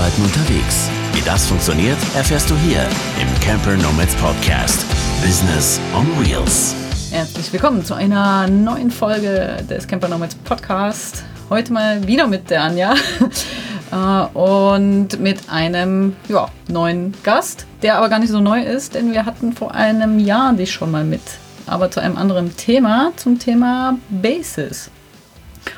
Arbeiten unterwegs. Wie das funktioniert, erfährst du hier im Camper Nomads Podcast. Business on Wheels. Herzlich willkommen zu einer neuen Folge des Camper Nomads Podcast. Heute mal wieder mit der Anja äh, und mit einem ja, neuen Gast, der aber gar nicht so neu ist, denn wir hatten vor einem Jahr dich schon mal mit, aber zu einem anderen Thema, zum Thema Basis.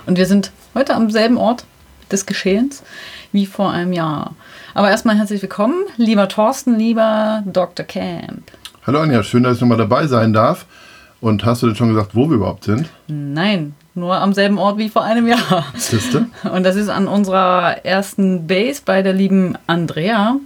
Und wir sind heute am selben Ort des Geschehens wie vor einem Jahr. Aber erstmal herzlich willkommen, lieber Thorsten, lieber Dr. Camp. Hallo Anja, schön, dass ich nochmal dabei sein darf. Und hast du denn schon gesagt, wo wir überhaupt sind? Nein, nur am selben Ort wie vor einem Jahr. Siehste? Und das ist an unserer ersten Base bei der lieben Andrea.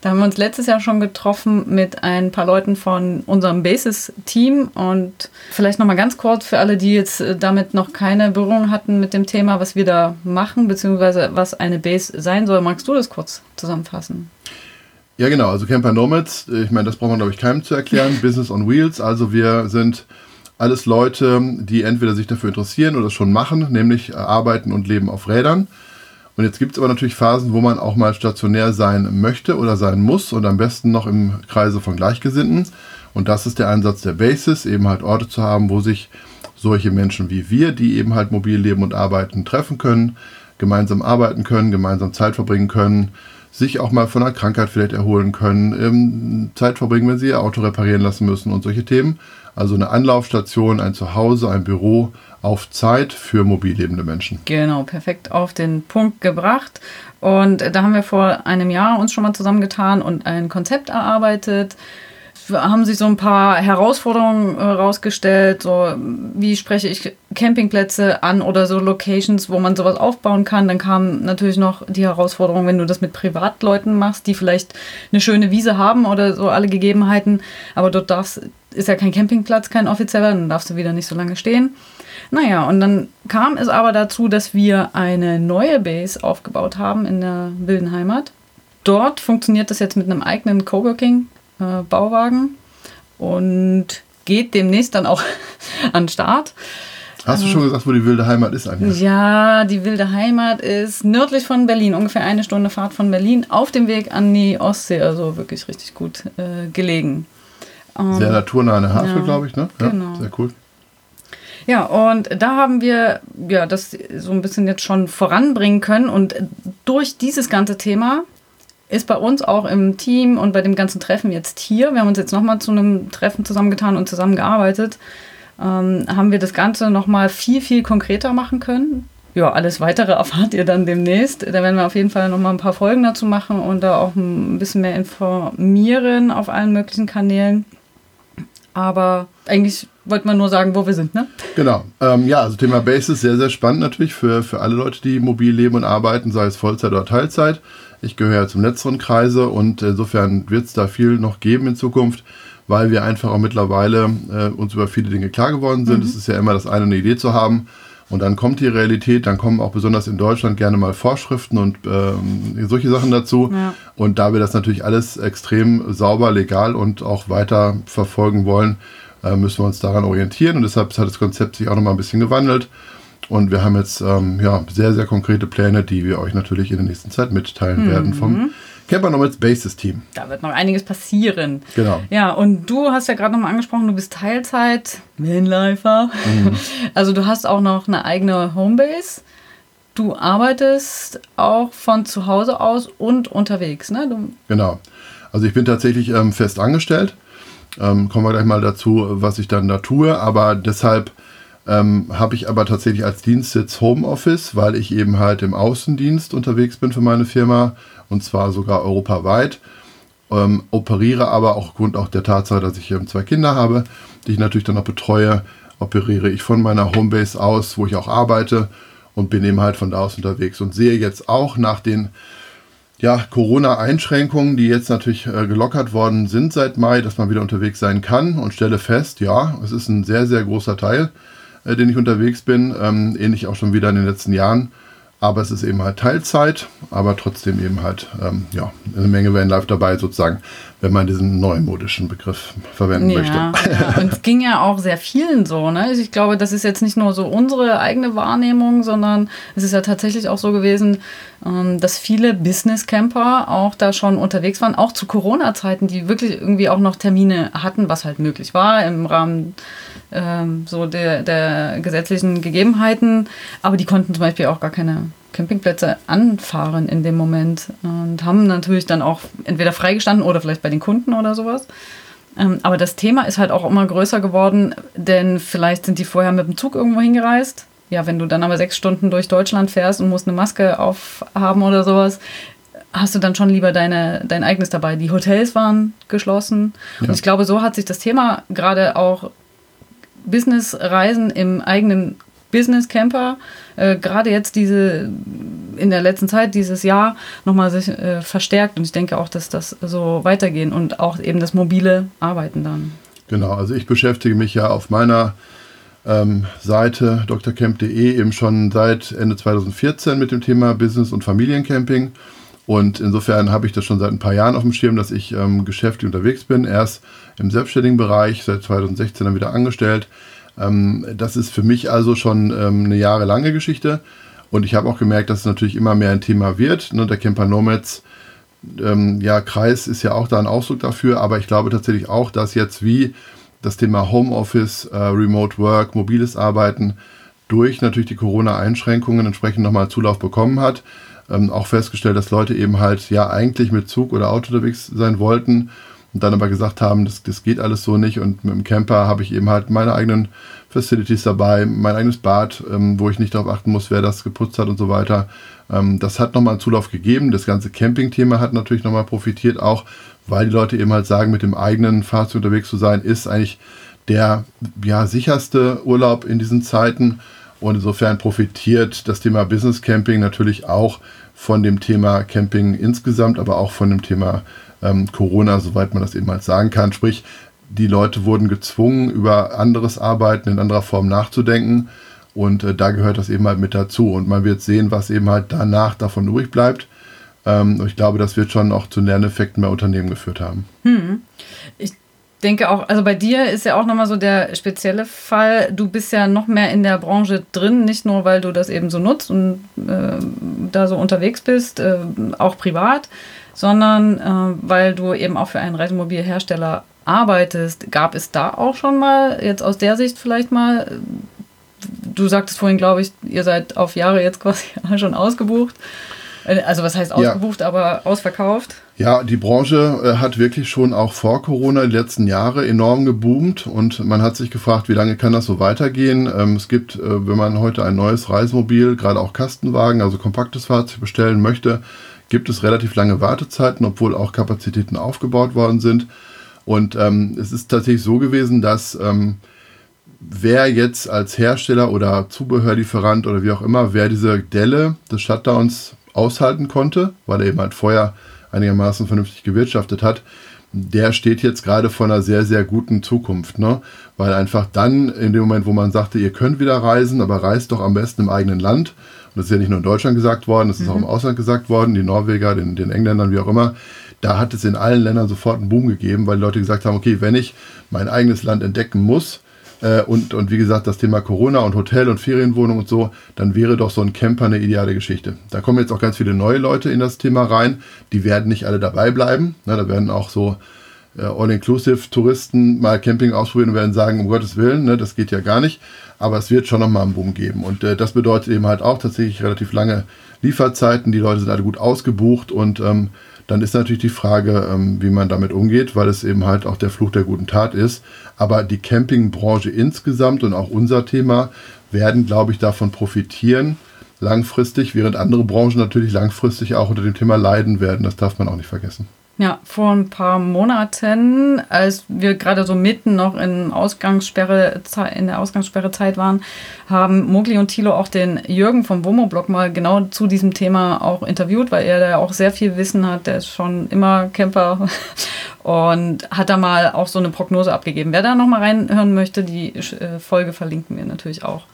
Da haben wir uns letztes Jahr schon getroffen mit ein paar Leuten von unserem Basis-Team. Und vielleicht nochmal ganz kurz für alle, die jetzt äh, damit noch keine Berührung hatten mit dem Thema, was wir da machen, beziehungsweise was eine Base sein soll. Magst du das kurz zusammenfassen? Ja, genau. Also Camper Nomads, ich meine, das braucht man, glaube ich, keinem zu erklären. Business on Wheels. Also wir sind alles Leute, die entweder sich dafür interessieren oder es schon machen, nämlich äh, arbeiten und leben auf Rädern. Und jetzt gibt es aber natürlich Phasen, wo man auch mal stationär sein möchte oder sein muss und am besten noch im Kreise von Gleichgesinnten. Und das ist der Einsatz der Basis, eben halt Orte zu haben, wo sich solche Menschen wie wir, die eben halt mobil leben und arbeiten, treffen können, gemeinsam arbeiten können, gemeinsam Zeit verbringen können, sich auch mal von einer Krankheit vielleicht erholen können, ähm, Zeit verbringen, wenn sie ihr Auto reparieren lassen müssen und solche Themen. Also eine Anlaufstation, ein Zuhause, ein Büro auf Zeit für mobil lebende Menschen. Genau, perfekt auf den Punkt gebracht. Und da haben wir vor einem Jahr uns schon mal zusammengetan und ein Konzept erarbeitet haben sich so ein paar Herausforderungen herausgestellt, äh, so wie spreche ich Campingplätze an oder so Locations, wo man sowas aufbauen kann. Dann kam natürlich noch die Herausforderung, wenn du das mit Privatleuten machst, die vielleicht eine schöne Wiese haben oder so alle Gegebenheiten, aber dort darfst, ist ja kein Campingplatz, kein offizieller, dann darfst du wieder nicht so lange stehen. Naja, und dann kam es aber dazu, dass wir eine neue Base aufgebaut haben in der wilden Heimat. Dort funktioniert das jetzt mit einem eigenen Coworking äh, und geht demnächst dann auch an den Start. Hast du schon gesagt, wo die wilde Heimat ist eigentlich? Ja, die wilde Heimat ist nördlich von Berlin, ungefähr eine Stunde Fahrt von Berlin, auf dem Weg an die Ostsee, also wirklich richtig gut äh, gelegen. Sehr naturnahe Hafen, ja, glaube ich, ne? Ja, genau. Sehr cool. Ja, und da haben wir ja das so ein bisschen jetzt schon voranbringen können und durch dieses ganze Thema ist bei uns auch im Team und bei dem ganzen Treffen jetzt hier, wir haben uns jetzt nochmal zu einem Treffen zusammengetan und zusammengearbeitet, ähm, haben wir das Ganze nochmal viel, viel konkreter machen können. Ja, alles weitere erfahrt ihr dann demnächst. Da werden wir auf jeden Fall nochmal ein paar Folgen dazu machen und da auch ein bisschen mehr informieren auf allen möglichen Kanälen. Aber eigentlich wollte man nur sagen, wo wir sind, ne? Genau. Ähm, ja, also Thema Base ist sehr, sehr spannend natürlich für, für alle Leute, die mobil leben und arbeiten, sei es Vollzeit oder Teilzeit. Ich gehöre ja zum letzteren Kreise und insofern wird es da viel noch geben in Zukunft, weil wir einfach auch mittlerweile äh, uns über viele Dinge klar geworden sind. Mhm. Es ist ja immer das eine, eine Idee zu haben. Und dann kommt die Realität, dann kommen auch besonders in Deutschland gerne mal Vorschriften und ähm, solche Sachen dazu. Ja. Und da wir das natürlich alles extrem sauber, legal und auch weiter verfolgen wollen, äh, müssen wir uns daran orientieren. Und deshalb hat das Konzept sich auch nochmal ein bisschen gewandelt. Und wir haben jetzt ähm, ja, sehr, sehr konkrete Pläne, die wir euch natürlich in der nächsten Zeit mitteilen mhm. werden vom Camper Nomads Basis Team. Da wird noch einiges passieren. Genau. Ja, und du hast ja gerade nochmal angesprochen, du bist Teilzeit, Manlifer. Mhm. Also du hast auch noch eine eigene Homebase. Du arbeitest auch von zu Hause aus und unterwegs, ne? Du genau. Also ich bin tatsächlich ähm, fest angestellt. Ähm, kommen wir gleich mal dazu, was ich dann da tue. Aber deshalb ähm, habe ich aber tatsächlich als Dienstsitz Homeoffice, weil ich eben halt im Außendienst unterwegs bin für meine Firma und zwar sogar europaweit. Ähm, operiere aber auch aufgrund auch der Tatsache, dass ich ähm, zwei Kinder habe, die ich natürlich dann auch betreue, operiere ich von meiner Homebase aus, wo ich auch arbeite und bin eben halt von da aus unterwegs und sehe jetzt auch nach den ja, Corona-Einschränkungen, die jetzt natürlich äh, gelockert worden sind seit Mai, dass man wieder unterwegs sein kann und stelle fest, ja, es ist ein sehr, sehr großer Teil äh, den ich unterwegs bin. Ähm, ähnlich auch schon wieder in den letzten Jahren. Aber es ist eben halt Teilzeit, aber trotzdem eben halt ähm, ja, eine Menge Vanlife dabei sozusagen, wenn man diesen neumodischen Begriff verwenden ja, möchte. Ja. Und es ging ja auch sehr vielen so. Ne? Ich glaube, das ist jetzt nicht nur so unsere eigene Wahrnehmung, sondern es ist ja tatsächlich auch so gewesen, ähm, dass viele Business-Camper auch da schon unterwegs waren, auch zu Corona-Zeiten, die wirklich irgendwie auch noch Termine hatten, was halt möglich war im Rahmen ähm, so der, der gesetzlichen Gegebenheiten. Aber die konnten zum Beispiel auch gar keine Campingplätze anfahren in dem Moment und haben natürlich dann auch entweder freigestanden oder vielleicht bei den Kunden oder sowas. Ähm, aber das Thema ist halt auch immer größer geworden, denn vielleicht sind die vorher mit dem Zug irgendwo hingereist. Ja, wenn du dann aber sechs Stunden durch Deutschland fährst und musst eine Maske aufhaben oder sowas, hast du dann schon lieber deine, dein eigenes dabei. Die Hotels waren geschlossen. Ja. Und ich glaube, so hat sich das Thema gerade auch Businessreisen im eigenen Business Camper äh, gerade jetzt diese in der letzten Zeit dieses Jahr nochmal sich äh, verstärkt und ich denke auch, dass das so weitergehen und auch eben das mobile Arbeiten dann. Genau, also ich beschäftige mich ja auf meiner ähm, Seite drcamp.de eben schon seit Ende 2014 mit dem Thema Business und Familiencamping. Und insofern habe ich das schon seit ein paar Jahren auf dem Schirm, dass ich ähm, geschäftlich unterwegs bin. Erst im selbstständigen Bereich, seit 2016 dann wieder angestellt. Ähm, das ist für mich also schon ähm, eine jahrelange Geschichte. Und ich habe auch gemerkt, dass es natürlich immer mehr ein Thema wird. Ne? Der Camper Nomads ähm, ja, Kreis ist ja auch da ein Ausdruck dafür, aber ich glaube tatsächlich auch, dass jetzt wie das Thema Homeoffice, äh, Remote Work, mobiles Arbeiten durch natürlich die Corona-Einschränkungen entsprechend nochmal Zulauf bekommen hat. Ähm, auch festgestellt, dass Leute eben halt ja eigentlich mit Zug oder Auto unterwegs sein wollten und dann aber gesagt haben, das, das geht alles so nicht und mit dem Camper habe ich eben halt meine eigenen Facilities dabei, mein eigenes Bad, ähm, wo ich nicht darauf achten muss, wer das geputzt hat und so weiter. Ähm, das hat nochmal einen Zulauf gegeben. Das ganze Camping-Thema hat natürlich nochmal profitiert, auch weil die Leute eben halt sagen, mit dem eigenen Fahrzeug unterwegs zu sein, ist eigentlich der ja, sicherste Urlaub in diesen Zeiten. Und insofern profitiert das Thema Business Camping natürlich auch von dem Thema Camping insgesamt, aber auch von dem Thema ähm, Corona, soweit man das eben halt sagen kann. Sprich, die Leute wurden gezwungen, über anderes Arbeiten in anderer Form nachzudenken. Und äh, da gehört das eben halt mit dazu. Und man wird sehen, was eben halt danach davon übrig bleibt. Ähm, ich glaube, das wird schon auch zu Lerneffekten bei Unternehmen geführt haben. Hm. Ich denke auch, also bei dir ist ja auch nochmal so der spezielle Fall. Du bist ja noch mehr in der Branche drin, nicht nur, weil du das eben so nutzt und äh, da so unterwegs bist, äh, auch privat, sondern äh, weil du eben auch für einen Reisemobilhersteller arbeitest. Gab es da auch schon mal, jetzt aus der Sicht vielleicht mal, du sagtest vorhin, glaube ich, ihr seid auf Jahre jetzt quasi schon ausgebucht. Also was heißt ausgebucht, ja. aber ausverkauft? Ja, die Branche äh, hat wirklich schon auch vor Corona die letzten Jahre enorm geboomt und man hat sich gefragt, wie lange kann das so weitergehen? Ähm, es gibt, äh, wenn man heute ein neues Reisemobil, gerade auch Kastenwagen, also kompaktes Fahrzeug bestellen möchte, gibt es relativ lange Wartezeiten, obwohl auch Kapazitäten aufgebaut worden sind. Und ähm, es ist tatsächlich so gewesen, dass ähm, wer jetzt als Hersteller oder Zubehörlieferant oder wie auch immer, wer diese Delle des Shutdowns aushalten konnte, weil er eben halt vorher einigermaßen vernünftig gewirtschaftet hat, der steht jetzt gerade vor einer sehr, sehr guten Zukunft. Ne? Weil einfach dann, in dem Moment, wo man sagte, ihr könnt wieder reisen, aber reist doch am besten im eigenen Land, das ist ja nicht nur in Deutschland gesagt worden, das ist mhm. auch im Ausland gesagt worden, die Norweger, den, den Engländern, wie auch immer. Da hat es in allen Ländern sofort einen Boom gegeben, weil die Leute gesagt haben, okay, wenn ich mein eigenes Land entdecken muss, äh, und, und wie gesagt, das Thema Corona und Hotel und Ferienwohnung und so, dann wäre doch so ein Camper eine ideale Geschichte. Da kommen jetzt auch ganz viele neue Leute in das Thema rein. Die werden nicht alle dabei bleiben. Na, da werden auch so All-Inclusive-Touristen mal Camping ausprobieren und werden sagen, um Gottes Willen, ne, das geht ja gar nicht. Aber es wird schon nochmal einen Boom geben. Und äh, das bedeutet eben halt auch tatsächlich relativ lange Lieferzeiten. Die Leute sind alle gut ausgebucht und ähm, dann ist natürlich die Frage, ähm, wie man damit umgeht, weil es eben halt auch der Fluch der guten Tat ist. Aber die Campingbranche insgesamt und auch unser Thema werden, glaube ich, davon profitieren langfristig, während andere Branchen natürlich langfristig auch unter dem Thema leiden werden. Das darf man auch nicht vergessen. Ja, vor ein paar Monaten, als wir gerade so mitten noch in, Ausgangssperre, in der Ausgangssperrezeit waren, haben Mogli und Thilo auch den Jürgen vom Womo-Blog mal genau zu diesem Thema auch interviewt, weil er da auch sehr viel Wissen hat. Der ist schon immer Camper und hat da mal auch so eine Prognose abgegeben. Wer da nochmal reinhören möchte, die äh, Folge verlinken wir natürlich auch.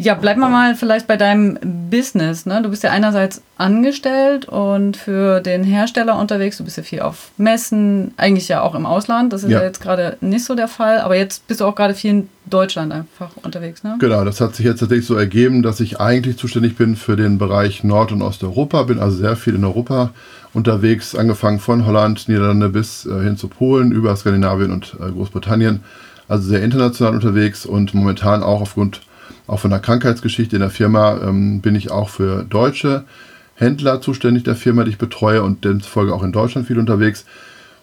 Ja, bleiben wir mal vielleicht bei deinem Business. Ne? Du bist ja einerseits angestellt und für den Hersteller unterwegs. Du bist ja viel auf Messen, eigentlich ja auch im Ausland. Das ist ja, ja jetzt gerade nicht so der Fall. Aber jetzt bist du auch gerade viel in Deutschland einfach unterwegs. Ne? Genau, das hat sich jetzt tatsächlich so ergeben, dass ich eigentlich zuständig bin für den Bereich Nord- und Osteuropa. Bin also sehr viel in Europa unterwegs, angefangen von Holland, Niederlande bis äh, hin zu Polen, über Skandinavien und äh, Großbritannien. Also sehr international unterwegs und momentan auch aufgrund auch von der Krankheitsgeschichte in der Firma ähm, bin ich auch für deutsche Händler zuständig der Firma, die ich betreue und demzufolge auch in Deutschland viel unterwegs.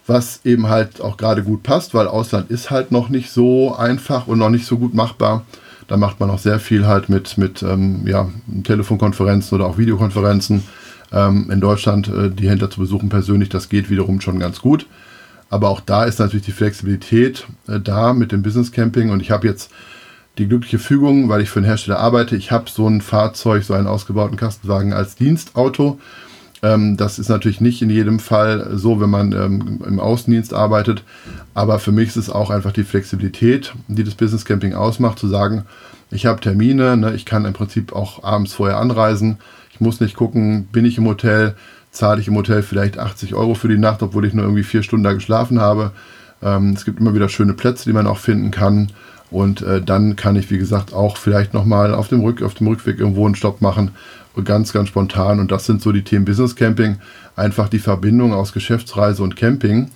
Was eben halt auch gerade gut passt, weil Ausland ist halt noch nicht so einfach und noch nicht so gut machbar. Da macht man auch sehr viel halt mit, mit ähm, ja, Telefonkonferenzen oder auch Videokonferenzen. Ähm, in Deutschland äh, die Händler zu besuchen persönlich, das geht wiederum schon ganz gut. Aber auch da ist natürlich die Flexibilität äh, da mit dem Business Camping und ich habe jetzt die glückliche Fügung, weil ich für einen Hersteller arbeite. Ich habe so ein Fahrzeug, so einen ausgebauten Kastenwagen als Dienstauto. Ähm, das ist natürlich nicht in jedem Fall so, wenn man ähm, im Außendienst arbeitet. Aber für mich ist es auch einfach die Flexibilität, die das Business Camping ausmacht, zu sagen, ich habe Termine, ne, ich kann im Prinzip auch abends vorher anreisen. Ich muss nicht gucken, bin ich im Hotel, zahle ich im Hotel vielleicht 80 Euro für die Nacht, obwohl ich nur irgendwie vier Stunden da geschlafen habe. Ähm, es gibt immer wieder schöne Plätze, die man auch finden kann. Und äh, dann kann ich, wie gesagt, auch vielleicht nochmal auf dem, Rück, auf dem Rückweg irgendwo einen Stopp machen. Ganz, ganz spontan. Und das sind so die Themen Business Camping. Einfach die Verbindung aus Geschäftsreise und Camping,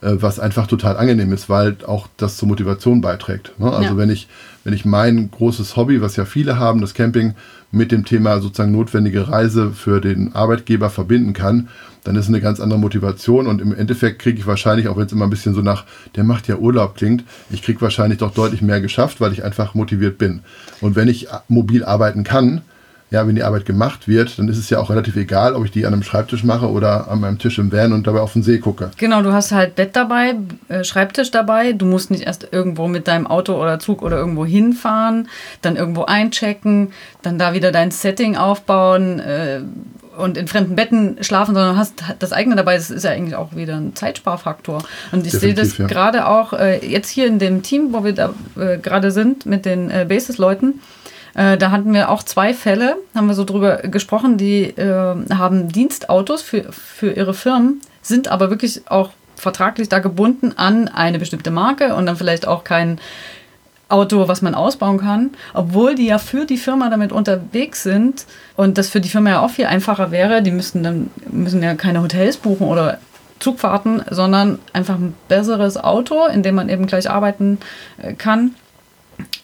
äh, was einfach total angenehm ist, weil auch das zur Motivation beiträgt. Ne? Also ja. wenn ich, wenn ich mein großes Hobby, was ja viele haben, das Camping, mit dem Thema sozusagen notwendige Reise für den Arbeitgeber verbinden kann, dann ist eine ganz andere Motivation und im Endeffekt kriege ich wahrscheinlich, auch wenn es immer ein bisschen so nach, der macht ja Urlaub klingt, ich kriege wahrscheinlich doch deutlich mehr geschafft, weil ich einfach motiviert bin. Und wenn ich mobil arbeiten kann, ja, wenn die Arbeit gemacht wird, dann ist es ja auch relativ egal, ob ich die an einem Schreibtisch mache oder an meinem Tisch im Van und dabei auf den See gucke. Genau, du hast halt Bett dabei, äh, Schreibtisch dabei. Du musst nicht erst irgendwo mit deinem Auto oder Zug oder irgendwo hinfahren, dann irgendwo einchecken, dann da wieder dein Setting aufbauen äh, und in fremden Betten schlafen, sondern hast das eigene dabei. Das ist ja eigentlich auch wieder ein Zeitsparfaktor. Und ich sehe das ja. gerade auch äh, jetzt hier in dem Team, wo wir da äh, gerade sind mit den äh, Basis-Leuten. Äh, da hatten wir auch zwei Fälle, haben wir so drüber gesprochen, die äh, haben Dienstautos für, für ihre Firmen, sind aber wirklich auch vertraglich da gebunden an eine bestimmte Marke und dann vielleicht auch kein Auto, was man ausbauen kann, obwohl die ja für die Firma damit unterwegs sind und das für die Firma ja auch viel einfacher wäre. Die müssten dann müssen ja keine Hotels buchen oder Zugfahrten, sondern einfach ein besseres Auto, in dem man eben gleich arbeiten äh, kann.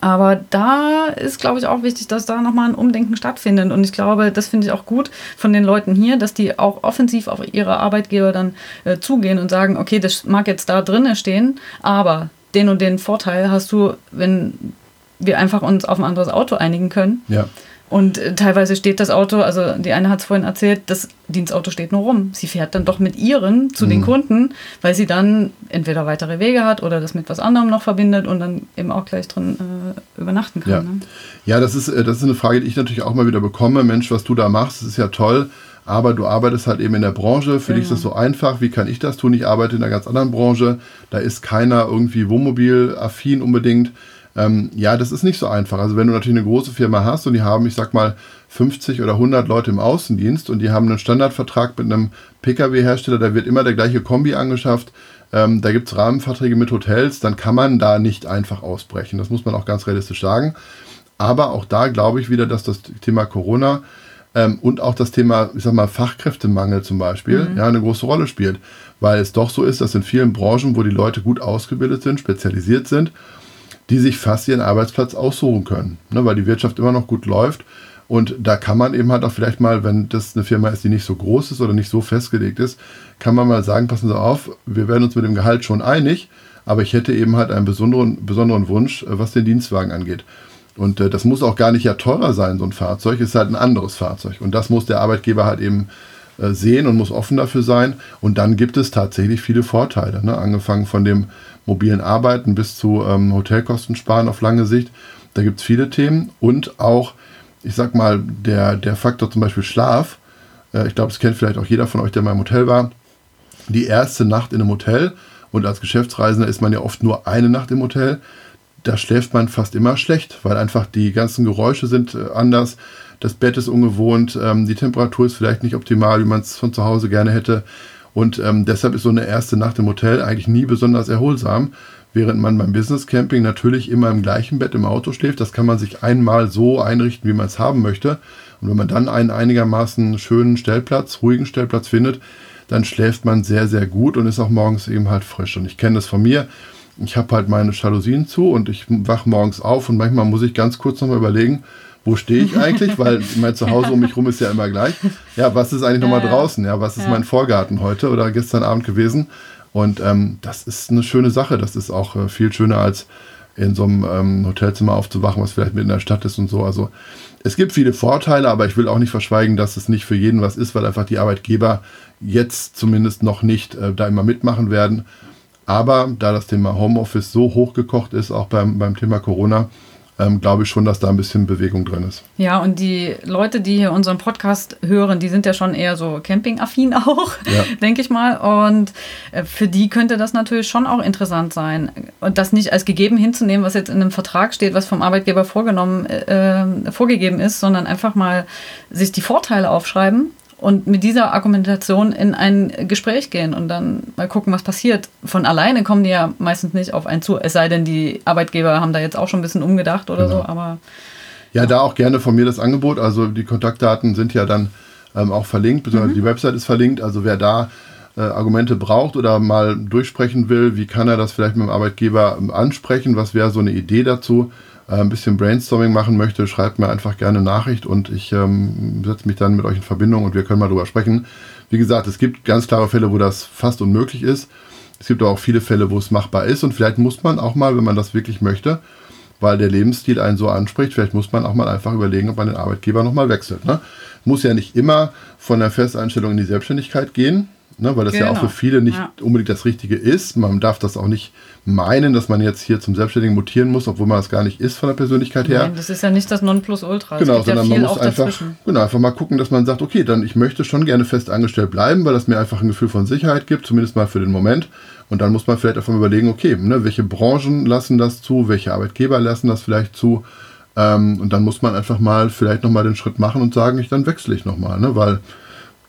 Aber da ist, glaube ich, auch wichtig, dass da nochmal ein Umdenken stattfindet. Und ich glaube, das finde ich auch gut von den Leuten hier, dass die auch offensiv auf ihre Arbeitgeber dann äh, zugehen und sagen, okay, das mag jetzt da drinnen stehen, aber den und den Vorteil hast du, wenn wir einfach uns auf ein anderes Auto einigen können. Ja. Und äh, teilweise steht das Auto, also die eine hat es vorhin erzählt, das Dienstauto steht nur rum. Sie fährt dann doch mit ihren zu mhm. den Kunden, weil sie dann entweder weitere Wege hat oder das mit was anderem noch verbindet und dann eben auch gleich drin äh, übernachten kann. Ja, ne? ja das, ist, äh, das ist eine Frage, die ich natürlich auch mal wieder bekomme. Mensch, was du da machst, das ist ja toll. Aber du arbeitest halt eben in der Branche, für genau. dich ist das genau. so einfach, wie kann ich das tun? Ich arbeite in einer ganz anderen Branche, da ist keiner irgendwie Wohnmobil-affin unbedingt. Ähm, ja, das ist nicht so einfach. Also wenn du natürlich eine große Firma hast und die haben, ich sag mal, 50 oder 100 Leute im Außendienst und die haben einen Standardvertrag mit einem Pkw-Hersteller, da wird immer der gleiche Kombi angeschafft, ähm, da gibt es Rahmenverträge mit Hotels, dann kann man da nicht einfach ausbrechen. Das muss man auch ganz realistisch sagen. Aber auch da glaube ich wieder, dass das Thema Corona ähm, und auch das Thema, ich sag mal, Fachkräftemangel zum Beispiel, mhm. ja, eine große Rolle spielt. Weil es doch so ist, dass in vielen Branchen, wo die Leute gut ausgebildet sind, spezialisiert sind, die sich fast ihren Arbeitsplatz aussuchen können, ne, weil die Wirtschaft immer noch gut läuft. Und da kann man eben halt auch vielleicht mal, wenn das eine Firma ist, die nicht so groß ist oder nicht so festgelegt ist, kann man mal sagen, passen Sie auf, wir werden uns mit dem Gehalt schon einig, aber ich hätte eben halt einen besonderen, besonderen Wunsch, äh, was den Dienstwagen angeht. Und äh, das muss auch gar nicht ja teurer sein, so ein Fahrzeug, ist halt ein anderes Fahrzeug. Und das muss der Arbeitgeber halt eben äh, sehen und muss offen dafür sein. Und dann gibt es tatsächlich viele Vorteile, ne? angefangen von dem mobilen Arbeiten bis zu ähm, Hotelkosten sparen auf lange Sicht. Da gibt es viele Themen und auch, ich sag mal, der, der Faktor zum Beispiel Schlaf. Äh, ich glaube, das kennt vielleicht auch jeder von euch, der mal im Hotel war. Die erste Nacht in einem Hotel und als Geschäftsreisender ist man ja oft nur eine Nacht im Hotel. Da schläft man fast immer schlecht, weil einfach die ganzen Geräusche sind äh, anders. Das Bett ist ungewohnt, ähm, die Temperatur ist vielleicht nicht optimal, wie man es von zu Hause gerne hätte. Und ähm, deshalb ist so eine erste Nacht im Hotel eigentlich nie besonders erholsam, während man beim Business Camping natürlich immer im gleichen Bett im Auto schläft. Das kann man sich einmal so einrichten, wie man es haben möchte. Und wenn man dann einen einigermaßen schönen Stellplatz, ruhigen Stellplatz findet, dann schläft man sehr, sehr gut und ist auch morgens eben halt frisch. Und ich kenne das von mir. Ich habe halt meine Jalousien zu und ich wach morgens auf und manchmal muss ich ganz kurz nochmal überlegen, wo stehe ich eigentlich? Weil mein Zuhause um mich rum ist ja immer gleich. Ja, was ist eigentlich nochmal draußen? Ja, was ist ja. mein Vorgarten heute oder gestern Abend gewesen? Und ähm, das ist eine schöne Sache. Das ist auch äh, viel schöner als in so einem ähm, Hotelzimmer aufzuwachen, was vielleicht mitten in der Stadt ist und so. Also es gibt viele Vorteile, aber ich will auch nicht verschweigen, dass es nicht für jeden was ist, weil einfach die Arbeitgeber jetzt zumindest noch nicht äh, da immer mitmachen werden. Aber da das Thema Homeoffice so hochgekocht ist, auch beim, beim Thema Corona, ähm, glaube ich schon, dass da ein bisschen Bewegung drin ist. Ja, und die Leute, die hier unseren Podcast hören, die sind ja schon eher so campingaffin auch, ja. denke ich mal. Und äh, für die könnte das natürlich schon auch interessant sein. Und das nicht als gegeben hinzunehmen, was jetzt in einem Vertrag steht, was vom Arbeitgeber vorgenommen, äh, äh vorgegeben ist, sondern einfach mal sich die Vorteile aufschreiben und mit dieser Argumentation in ein Gespräch gehen und dann mal gucken, was passiert. Von alleine kommen die ja meistens nicht auf einen zu, es sei denn, die Arbeitgeber haben da jetzt auch schon ein bisschen umgedacht oder genau. so, aber. Ja, ja, da auch gerne von mir das Angebot. Also die Kontaktdaten sind ja dann ähm, auch verlinkt, beziehungsweise mhm. die Website ist verlinkt. Also wer da äh, Argumente braucht oder mal durchsprechen will, wie kann er das vielleicht mit dem Arbeitgeber ähm, ansprechen, was wäre so eine Idee dazu, ein bisschen Brainstorming machen möchte, schreibt mir einfach gerne Nachricht und ich ähm, setze mich dann mit euch in Verbindung und wir können mal drüber sprechen. Wie gesagt, es gibt ganz klare Fälle, wo das fast unmöglich ist. Es gibt auch viele Fälle, wo es machbar ist und vielleicht muss man auch mal, wenn man das wirklich möchte, weil der Lebensstil einen so anspricht, vielleicht muss man auch mal einfach überlegen, ob man den Arbeitgeber nochmal wechselt. Ne? Muss ja nicht immer von der Festeinstellung in die Selbstständigkeit gehen. Ne, weil das genau. ja auch für genau. viele nicht ja. unbedingt das Richtige ist. Man darf das auch nicht meinen, dass man jetzt hier zum Selbstständigen mutieren muss, obwohl man das gar nicht ist von der Persönlichkeit her. Nein, das ist ja nicht das Nonplusultra. Genau, sondern ja man muss einfach, genau, einfach mal gucken, dass man sagt, okay, dann ich möchte schon gerne fest angestellt bleiben, weil das mir einfach ein Gefühl von Sicherheit gibt, zumindest mal für den Moment. Und dann muss man vielleicht einfach mal überlegen, okay, ne, welche Branchen lassen das zu, welche Arbeitgeber lassen das vielleicht zu. Ähm, und dann muss man einfach mal vielleicht nochmal den Schritt machen und sagen, ich dann wechsle ich nochmal, ne, weil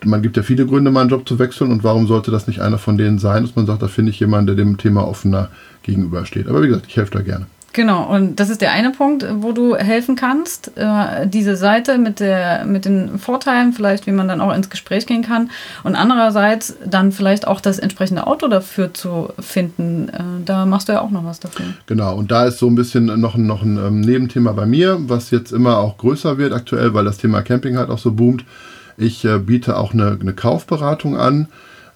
man gibt ja viele Gründe, mal einen Job zu wechseln und warum sollte das nicht einer von denen sein, dass man sagt, da finde ich jemanden, der dem Thema offener gegenübersteht. Aber wie gesagt, ich helfe da gerne. Genau, und das ist der eine Punkt, wo du helfen kannst. Äh, diese Seite mit, der, mit den Vorteilen, vielleicht wie man dann auch ins Gespräch gehen kann. Und andererseits dann vielleicht auch das entsprechende Auto dafür zu finden. Äh, da machst du ja auch noch was dafür. Genau, und da ist so ein bisschen noch, noch ein ähm, Nebenthema bei mir, was jetzt immer auch größer wird aktuell, weil das Thema Camping halt auch so boomt. Ich äh, biete auch eine, eine Kaufberatung an,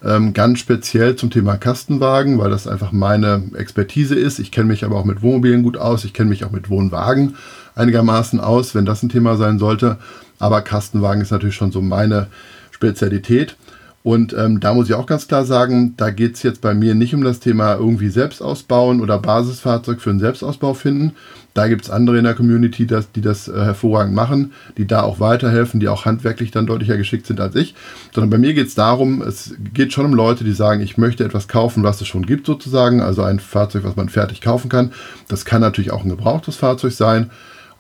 ähm, ganz speziell zum Thema Kastenwagen, weil das einfach meine Expertise ist. Ich kenne mich aber auch mit Wohnmobilen gut aus, ich kenne mich auch mit Wohnwagen einigermaßen aus, wenn das ein Thema sein sollte. Aber Kastenwagen ist natürlich schon so meine Spezialität. Und ähm, da muss ich auch ganz klar sagen, da geht es jetzt bei mir nicht um das Thema irgendwie selbst ausbauen oder Basisfahrzeug für einen Selbstausbau finden. Da gibt es andere in der Community, das, die das äh, hervorragend machen, die da auch weiterhelfen, die auch handwerklich dann deutlicher geschickt sind als ich. Sondern bei mir geht es darum, es geht schon um Leute, die sagen, ich möchte etwas kaufen, was es schon gibt sozusagen. Also ein Fahrzeug, was man fertig kaufen kann. Das kann natürlich auch ein gebrauchtes Fahrzeug sein.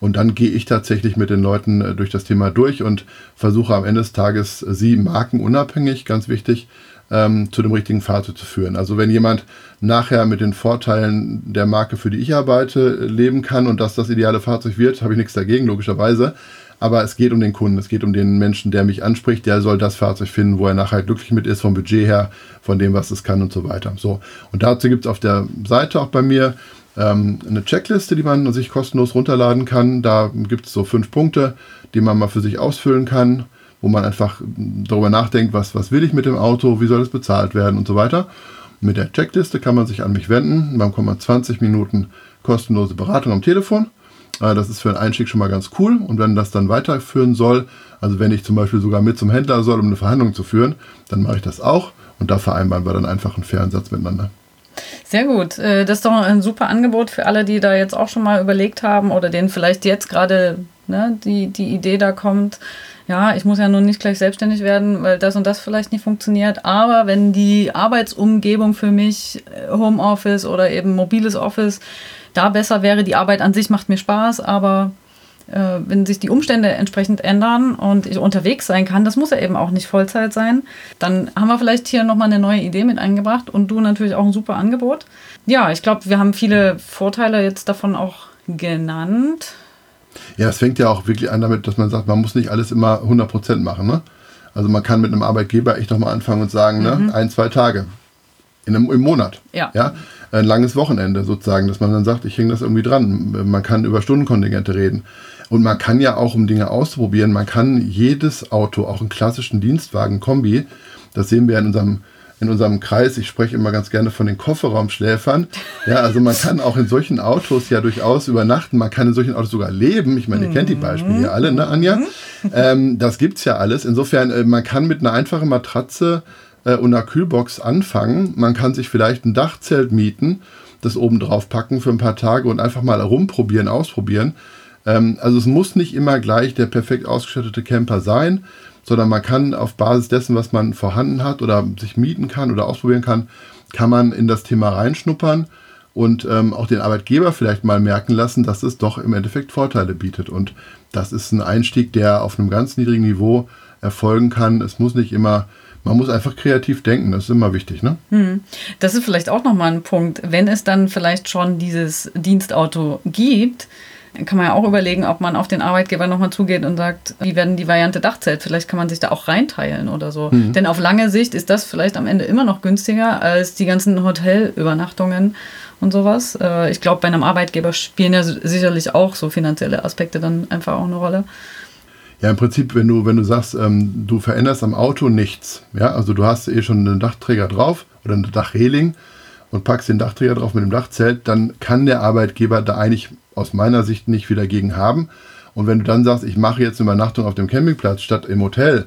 Und dann gehe ich tatsächlich mit den Leuten äh, durch das Thema durch und versuche am Ende des Tages äh, sie markenunabhängig, ganz wichtig, ähm, zu dem richtigen Fahrzeug zu führen. Also wenn jemand nachher mit den Vorteilen der Marke, für die ich arbeite, leben kann und dass das ideale Fahrzeug wird, habe ich nichts dagegen, logischerweise. Aber es geht um den Kunden, es geht um den Menschen, der mich anspricht, der soll das Fahrzeug finden, wo er nachher glücklich mit ist, vom Budget her, von dem, was es kann und so weiter. So. Und dazu gibt es auf der Seite auch bei mir ähm, eine Checkliste, die man sich kostenlos runterladen kann. Da gibt es so fünf Punkte, die man mal für sich ausfüllen kann, wo man einfach darüber nachdenkt, was, was will ich mit dem Auto, wie soll es bezahlt werden und so weiter. Mit der Checkliste kann man sich an mich wenden. Dann kommt man 20 Minuten kostenlose Beratung am Telefon. Äh, das ist für einen Einstieg schon mal ganz cool. Und wenn das dann weiterführen soll, also wenn ich zum Beispiel sogar mit zum Händler soll, um eine Verhandlung zu führen, dann mache ich das auch. Und da vereinbaren wir dann einfach einen fairen Satz miteinander. Sehr gut. Äh, das ist doch ein super Angebot für alle, die da jetzt auch schon mal überlegt haben oder denen vielleicht jetzt gerade ne, die, die Idee da kommt. Ja, ich muss ja nun nicht gleich selbstständig werden, weil das und das vielleicht nicht funktioniert. Aber wenn die Arbeitsumgebung für mich, äh, Homeoffice oder eben mobiles Office, da besser wäre. Die Arbeit an sich macht mir Spaß, aber äh, wenn sich die Umstände entsprechend ändern und ich unterwegs sein kann, das muss ja eben auch nicht Vollzeit sein, dann haben wir vielleicht hier nochmal eine neue Idee mit eingebracht und du natürlich auch ein super Angebot. Ja, ich glaube, wir haben viele Vorteile jetzt davon auch genannt. Ja, es fängt ja auch wirklich an damit, dass man sagt, man muss nicht alles immer 100% machen. Ne? Also man kann mit einem Arbeitgeber echt nochmal anfangen und sagen, ne, mhm. ne, ein, zwei Tage in einem, im Monat. Ja. ja. Ein langes Wochenende sozusagen, dass man dann sagt, ich hänge das irgendwie dran. Man kann über Stundenkontingente reden. Und man kann ja auch, um Dinge auszuprobieren, man kann jedes Auto, auch einen klassischen Dienstwagen, Kombi, das sehen wir in unserem in unserem Kreis, ich spreche immer ganz gerne von den Kofferraumschläfern. Ja, also man kann auch in solchen Autos ja durchaus übernachten. Man kann in solchen Autos sogar leben. Ich meine, ihr kennt die Beispiele hier alle, ne, Anja? Ähm, das gibt's ja alles. Insofern, äh, man kann mit einer einfachen Matratze äh, und einer Kühlbox anfangen. Man kann sich vielleicht ein Dachzelt mieten, das oben drauf packen für ein paar Tage und einfach mal rumprobieren, ausprobieren. Ähm, also es muss nicht immer gleich der perfekt ausgestattete Camper sein, sondern man kann auf Basis dessen, was man vorhanden hat oder sich mieten kann oder ausprobieren kann, kann man in das Thema reinschnuppern und ähm, auch den Arbeitgeber vielleicht mal merken lassen, dass es doch im Endeffekt Vorteile bietet. Und das ist ein Einstieg, der auf einem ganz niedrigen Niveau erfolgen kann. Es muss nicht immer, man muss einfach kreativ denken, das ist immer wichtig. Ne? Hm. Das ist vielleicht auch nochmal ein Punkt, wenn es dann vielleicht schon dieses Dienstauto gibt, kann man ja auch überlegen, ob man auf den Arbeitgeber nochmal zugeht und sagt, wie werden die Variante Dachzelt? Vielleicht kann man sich da auch reinteilen oder so. Mhm. Denn auf lange Sicht ist das vielleicht am Ende immer noch günstiger als die ganzen Hotelübernachtungen und sowas. Äh, ich glaube, bei einem Arbeitgeber spielen ja sicherlich auch so finanzielle Aspekte dann einfach auch eine Rolle. Ja, im Prinzip, wenn du, wenn du sagst, ähm, du veränderst am Auto nichts, ja, also du hast eh schon einen Dachträger drauf oder eine Dachreling und packst den Dachträger drauf mit dem Dachzelt, dann kann der Arbeitgeber da eigentlich aus meiner Sicht nicht viel dagegen haben. Und wenn du dann sagst, ich mache jetzt eine Übernachtung auf dem Campingplatz statt im Hotel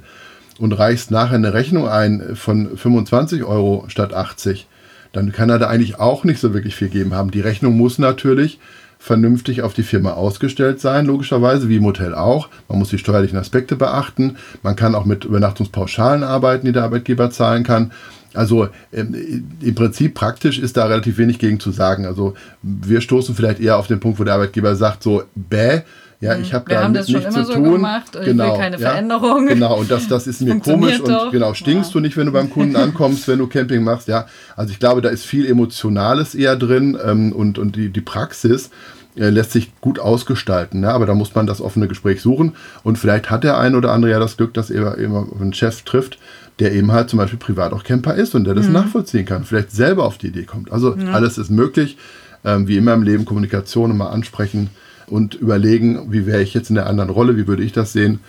und reichst nachher eine Rechnung ein von 25 Euro statt 80, dann kann er da eigentlich auch nicht so wirklich viel geben haben. Die Rechnung muss natürlich vernünftig auf die Firma ausgestellt sein, logischerweise, wie im Hotel auch. Man muss die steuerlichen Aspekte beachten. Man kann auch mit Übernachtungspauschalen arbeiten, die der Arbeitgeber zahlen kann. Also ähm, im Prinzip praktisch ist da relativ wenig gegen zu sagen. Also wir stoßen vielleicht eher auf den Punkt, wo der Arbeitgeber sagt, so, bäh, ja, ich habe da nichts zu tun. Gemacht, genau, ich will keine ja, Veränderung. Genau, und das, das ist mir komisch doch. und genau, stinkst ja. du nicht, wenn du beim Kunden ankommst, wenn du Camping machst, ja. Also ich glaube, da ist viel Emotionales eher drin ähm, und, und die, die Praxis äh, lässt sich gut ausgestalten, ja, aber da muss man das offene Gespräch suchen und vielleicht hat der ein oder andere ja das Glück, dass er immer einen Chef trifft, der eben halt zum Beispiel privat auch Camper ist und der das mhm. nachvollziehen kann, vielleicht selber auf die Idee kommt. Also ja. alles ist möglich. Ähm, wie immer im Leben Kommunikation immer ansprechen und überlegen, wie wäre ich jetzt in der anderen Rolle, wie würde ich das sehen.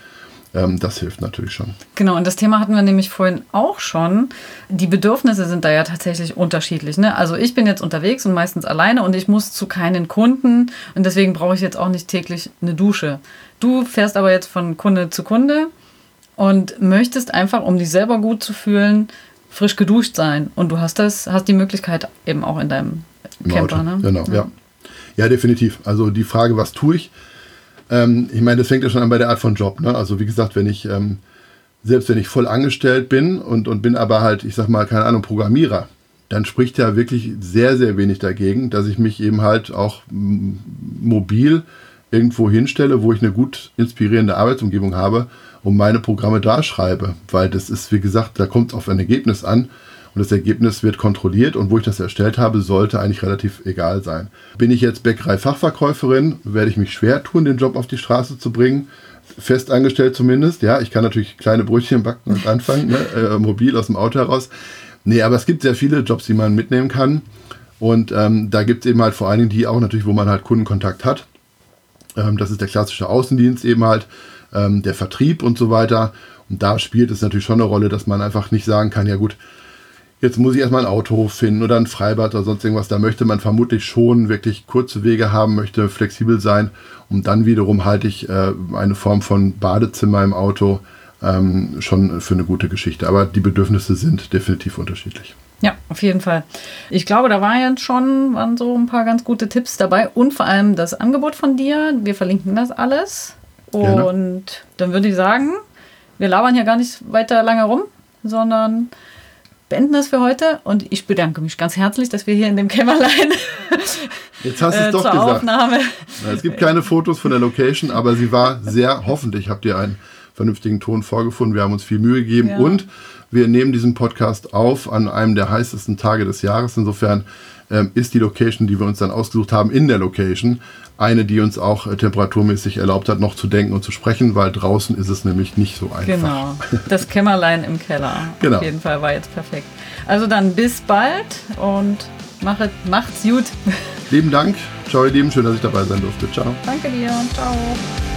Ähm, das hilft natürlich schon. Genau, und das Thema hatten wir nämlich vorhin auch schon. Die Bedürfnisse sind da ja tatsächlich unterschiedlich. Ne? Also ich bin jetzt unterwegs und meistens alleine und ich muss zu keinen Kunden und deswegen brauche ich jetzt auch nicht täglich eine Dusche. Du fährst aber jetzt von Kunde zu Kunde und möchtest einfach, um dich selber gut zu fühlen, frisch geduscht sein. Und du hast das, hast die Möglichkeit eben auch in deinem Im Camper. Ne? Genau, ja. ja. ja. definitiv. Also die Frage, was tue ich? Ähm, ich meine, das fängt ja schon an bei der Art von Job. Ne? Also wie gesagt, wenn ich, ähm, selbst wenn ich voll angestellt bin und, und bin aber halt, ich sag mal, keine Ahnung, Programmierer, dann spricht ja wirklich sehr, sehr wenig dagegen, dass ich mich eben halt auch mobil irgendwo hinstelle, wo ich eine gut inspirierende Arbeitsumgebung habe und meine Programme da schreibe. Weil das ist, wie gesagt, da kommt es auf ein Ergebnis an und das Ergebnis wird kontrolliert und wo ich das erstellt habe, sollte eigentlich relativ egal sein. Bin ich jetzt Bäckerei-Fachverkäuferin, werde ich mich schwer tun, den Job auf die Straße zu bringen. Fest angestellt zumindest. Ja, ich kann natürlich kleine Brötchen backen und anfangen, ne? äh, mobil aus dem Auto heraus. Nee, aber es gibt sehr viele Jobs, die man mitnehmen kann. Und ähm, da gibt es eben halt vor allen Dingen die auch natürlich, wo man halt Kundenkontakt hat. Ähm, das ist der klassische Außendienst eben halt, ähm, der Vertrieb und so weiter. Und da spielt es natürlich schon eine Rolle, dass man einfach nicht sagen kann, ja gut, jetzt muss ich erstmal ein Auto finden oder ein Freibad oder sonst irgendwas. Da möchte man vermutlich schon wirklich kurze Wege haben, möchte flexibel sein. Und dann wiederum halte ich äh, eine Form von Badezimmer im Auto ähm, schon für eine gute Geschichte. Aber die Bedürfnisse sind definitiv unterschiedlich. Ja, auf jeden Fall. Ich glaube, da waren jetzt schon waren so ein paar ganz gute Tipps dabei und vor allem das Angebot von dir. Wir verlinken das alles. Und Gerne. dann würde ich sagen, wir labern hier gar nicht weiter lange rum, sondern beenden das für heute und ich bedanke mich ganz herzlich, dass wir hier in dem Kämmerlein Jetzt hast du es äh, doch gesagt. Aufnahme. Na, Es gibt keine Fotos von der Location, aber sie war sehr, hoffentlich habt ihr einen vernünftigen Ton vorgefunden. Wir haben uns viel Mühe gegeben Ja. und wir nehmen diesen Podcast auf an einem der heißesten Tage des Jahres. Insofern ähm, ist die Location, die wir uns dann ausgesucht haben, in der Location eine, die uns auch äh, temperaturmäßig erlaubt hat, noch zu denken und zu sprechen, weil draußen ist es nämlich nicht so einfach. Genau, das Kämmerlein im Keller. Genau. Auf jeden Fall war jetzt perfekt. Also dann bis bald und machet, macht's gut. Lieben Dank. Ciao, ihr Lieben. Schön, dass ich dabei sein durfte. Ciao. Danke dir und ciao.